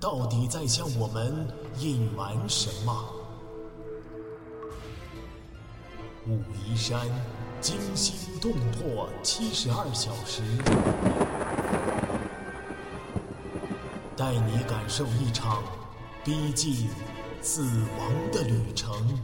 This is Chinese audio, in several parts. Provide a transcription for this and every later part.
到底在向我们隐瞒什么？武夷山惊心动魄七十二小时，带你感受一场逼近死亡的旅程。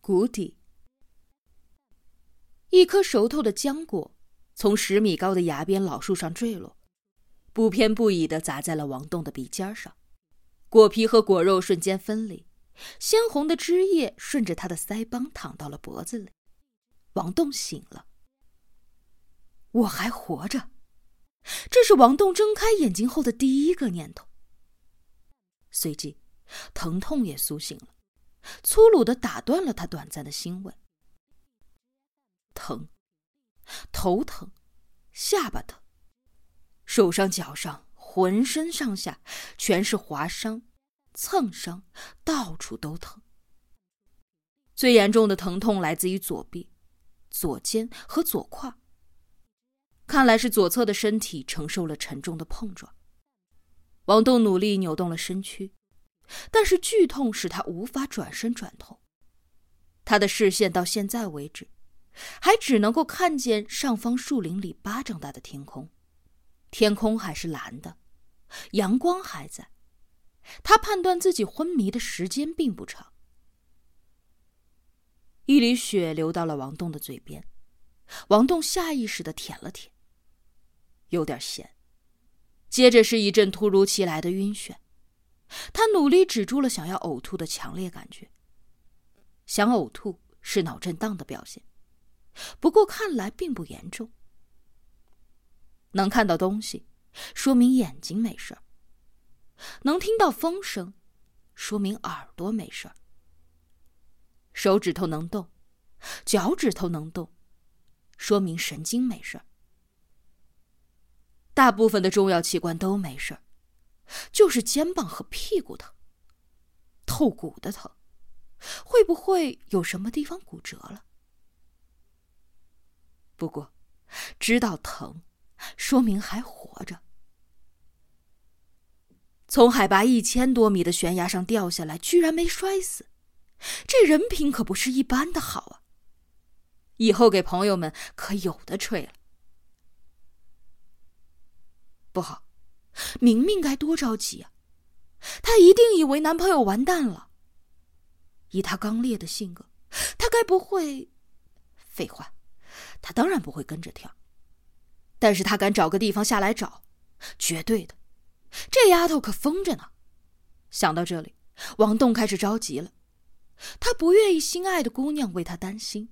谷底，一颗熟透的浆果从十米高的崖边老树上坠落，不偏不倚的砸在了王栋的鼻尖上，果皮和果肉瞬间分离。鲜红的汁液顺着他的腮帮淌到了脖子里，王栋醒了。我还活着，这是王栋睁开眼睛后的第一个念头。随即，疼痛也苏醒了，粗鲁的打断了他短暂的欣慰。疼，头疼，下巴疼，手上、脚上、浑身上下全是划伤。蹭伤，到处都疼。最严重的疼痛来自于左臂、左肩和左胯。看来是左侧的身体承受了沉重的碰撞。王栋努力扭动了身躯，但是剧痛使他无法转身转头。他的视线到现在为止，还只能够看见上方树林里巴掌大的天空，天空还是蓝的，阳光还在。他判断自己昏迷的时间并不长。一缕血流到了王栋的嘴边，王栋下意识的舔了舔，有点咸。接着是一阵突如其来的晕眩，他努力止住了想要呕吐的强烈感觉。想呕吐是脑震荡的表现，不过看来并不严重。能看到东西，说明眼睛没事儿。能听到风声，说明耳朵没事儿；手指头能动，脚趾头能动，说明神经没事儿。大部分的重要器官都没事儿，就是肩膀和屁股疼，透骨的疼，会不会有什么地方骨折了？不过，知道疼，说明还活着。从海拔一千多米的悬崖上掉下来，居然没摔死，这人品可不是一般的好啊！以后给朋友们可有的吹了。不好，明明该多着急啊！她一定以为男朋友完蛋了。以她刚烈的性格，她该不会……废话，她当然不会跟着跳。但是他敢找个地方下来找，绝对的。这丫头可疯着呢！想到这里，王栋开始着急了。他不愿意心爱的姑娘为他担心，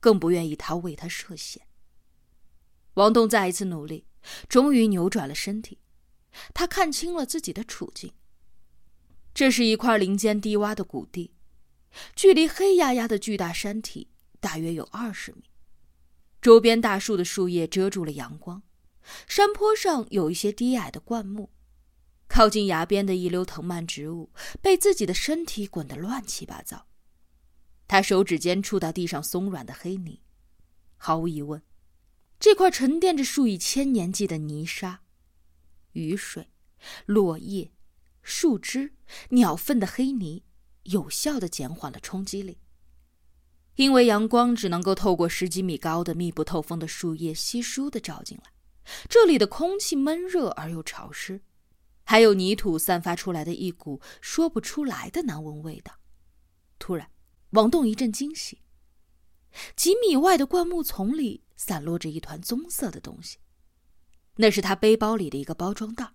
更不愿意他为他涉险。王栋再一次努力，终于扭转了身体。他看清了自己的处境。这是一块林间低洼的谷地，距离黑压压的巨大山体大约有二十米。周边大树的树叶遮住了阳光。山坡上有一些低矮的灌木，靠近崖边的一溜藤蔓植物被自己的身体滚得乱七八糟。他手指尖触到地上松软的黑泥，毫无疑问，这块沉淀着数以千年计的泥沙、雨水、落叶、树枝、鸟粪的黑泥，有效的减缓了冲击力。因为阳光只能够透过十几米高的密不透风的树叶稀疏的照进来。这里的空气闷热而又潮湿，还有泥土散发出来的一股说不出来的难闻味道。突然，王栋一阵惊喜，几米外的灌木丛里散落着一团棕色的东西，那是他背包里的一个包装袋。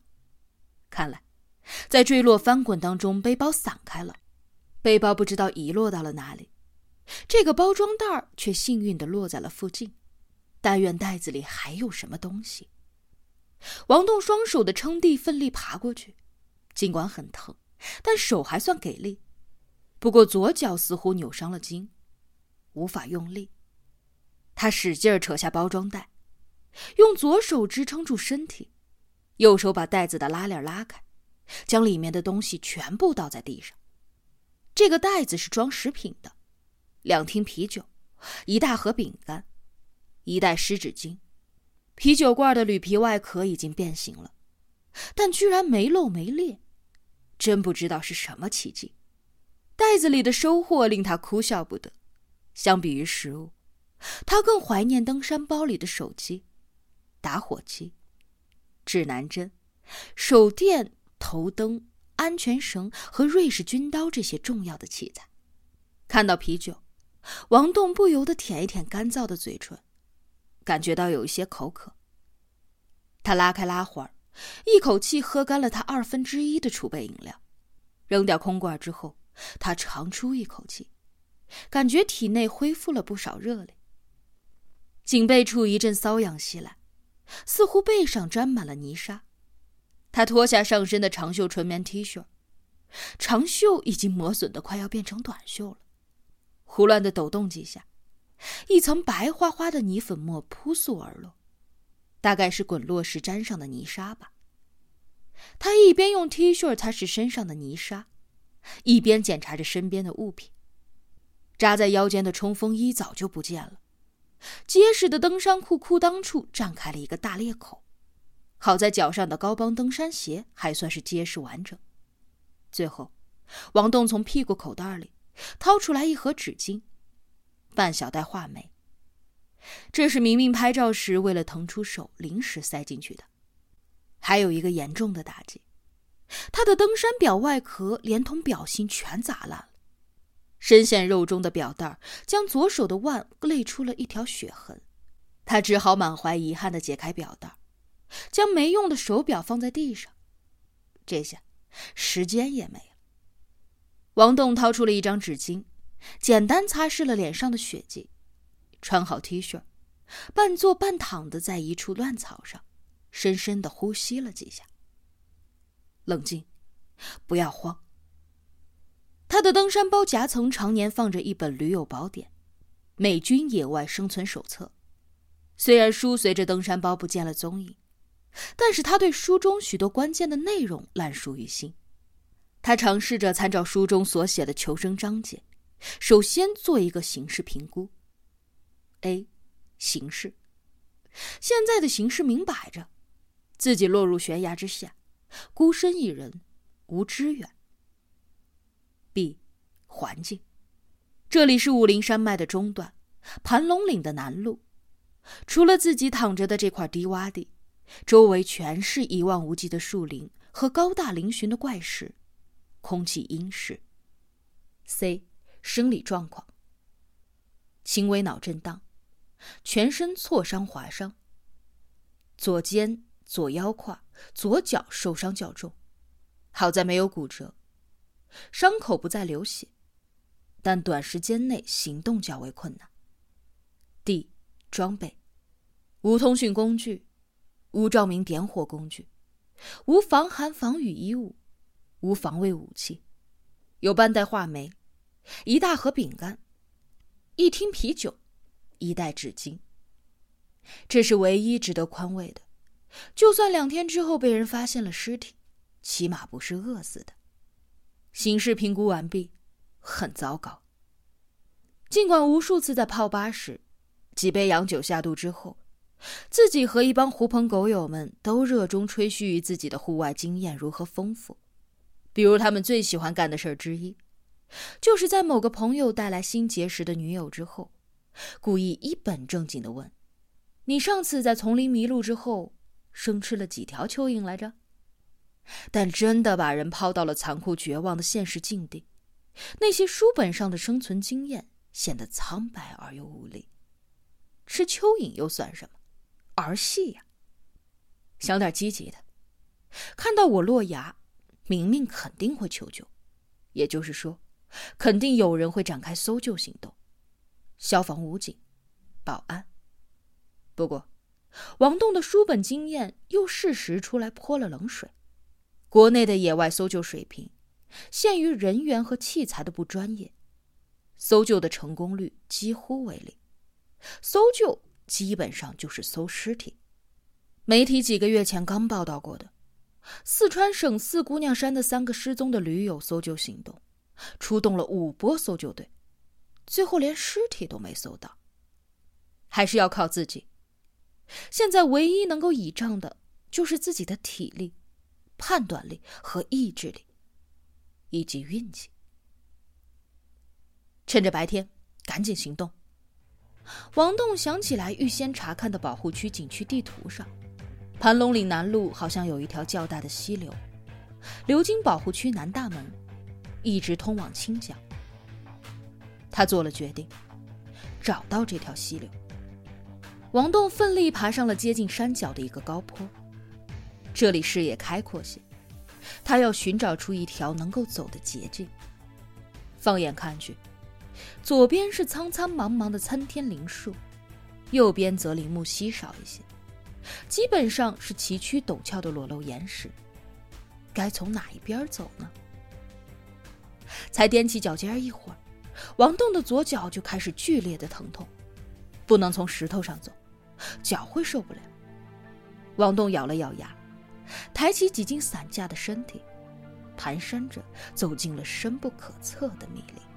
看来，在坠落翻滚当中，背包散开了，背包不知道遗落到了哪里，这个包装袋儿却幸运的落在了附近。但愿袋子里还有什么东西。王栋双手的撑地，奋力爬过去，尽管很疼，但手还算给力。不过左脚似乎扭伤了筋，无法用力。他使劲扯下包装袋，用左手支撑住身体，右手把袋子的拉链拉开，将里面的东西全部倒在地上。这个袋子是装食品的，两听啤酒，一大盒饼干，一袋湿纸巾。啤酒罐的铝皮外壳已经变形了，但居然没漏没裂，真不知道是什么奇迹。袋子里的收获令他哭笑不得。相比于食物，他更怀念登山包里的手机、打火机、指南针、手电、头灯、安全绳和瑞士军刀这些重要的器材。看到啤酒，王栋不由得舔一舔干燥的嘴唇。感觉到有一些口渴，他拉开拉环，一口气喝干了他二分之一的储备饮料，扔掉空罐之后，他长出一口气，感觉体内恢复了不少热力。颈背处一阵瘙痒袭来，似乎背上沾满了泥沙。他脱下上身的长袖纯棉 T 恤，长袖已经磨损的快要变成短袖了，胡乱的抖动几下。一层白花花的泥粉末扑簌而落，大概是滚落时沾上的泥沙吧。他一边用 T 恤擦拭身上的泥沙，一边检查着身边的物品。扎在腰间的冲锋衣早就不见了，结实的登山裤裤裆处绽开了一个大裂口。好在脚上的高帮登山鞋还算是结实完整。最后，王栋从屁股口袋里掏出来一盒纸巾。半小袋话梅，这是明明拍照时为了腾出手临时塞进去的。还有一个严重的打击，他的登山表外壳连同表芯全砸烂了，深陷肉中的表带将左手的腕勒出了一条血痕。他只好满怀遗憾的解开表带，将没用的手表放在地上。这下时间也没了。王栋掏出了一张纸巾。简单擦拭了脸上的血迹，穿好 T 恤，半坐半躺的在一处乱草上，深深的呼吸了几下。冷静，不要慌。他的登山包夹层常年放着一本驴友宝典《美军野外生存手册》，虽然书随着登山包不见了踪影，但是他对书中许多关键的内容烂熟于心。他尝试着参照书中所写的求生章节。首先做一个形势评估。A，形势。现在的形势明摆着，自己落入悬崖之下，孤身一人，无支援。B，环境。这里是武陵山脉的中段，盘龙岭的南麓。除了自己躺着的这块低洼地，周围全是一望无际的树林和高大嶙峋的怪石，空气阴湿。C。生理状况：轻微脑震荡，全身挫伤划伤，左肩、左腰胯、左脚受伤较重，好在没有骨折，伤口不再流血，但短时间内行动较为困难。D 装备：无通讯工具，无照明点火工具，无防寒防雨衣物，无防卫武器，有半袋话梅。一大盒饼干，一听啤酒，一袋纸巾。这是唯一值得宽慰的。就算两天之后被人发现了尸体，起码不是饿死的。形势评估完毕，很糟糕。尽管无数次在泡吧时，几杯洋酒下肚之后，自己和一帮狐朋狗友们都热衷吹嘘于自己的户外经验如何丰富，比如他们最喜欢干的事儿之一。就是在某个朋友带来新结识的女友之后，故意一本正经的问：“你上次在丛林迷路之后，生吃了几条蚯蚓来着？”但真的把人抛到了残酷绝望的现实境地，那些书本上的生存经验显得苍白而又无力。吃蚯蚓又算什么？儿戏呀！想点积极的，看到我落崖，明明肯定会求救，也就是说。肯定有人会展开搜救行动，消防、武警、保安。不过，王栋的书本经验又适时出来泼了冷水。国内的野外搜救水平，限于人员和器材的不专业，搜救的成功率几乎为零。搜救基本上就是搜尸体。媒体几个月前刚报道过的，四川省四姑娘山的三个失踪的驴友搜救行动，出动了五波搜救队，最后连尸体都没搜到。还是要靠自己。现在唯一能够倚仗的，就是自己的体力。判断力和意志力，以及运气。趁着白天，赶紧行动。王栋想起来预先查看的保护区景区地图上，盘龙岭南路好像有一条较大的溪流，流经保护区南大门，一直通往清江。他做了决定，找到这条溪流。王栋奋力爬上了接近山脚的一个高坡。这里视野开阔些，他要寻找出一条能够走的捷径。放眼看去，左边是苍苍茫茫的参天林树，右边则林木稀少一些，基本上是崎岖陡峭的裸露岩石。该从哪一边走呢？才踮起脚尖一会儿，王栋的左脚就开始剧烈的疼痛，不能从石头上走，脚会受不了。王栋咬了咬牙。抬起几近散架的身体，蹒跚着走进了深不可测的密林。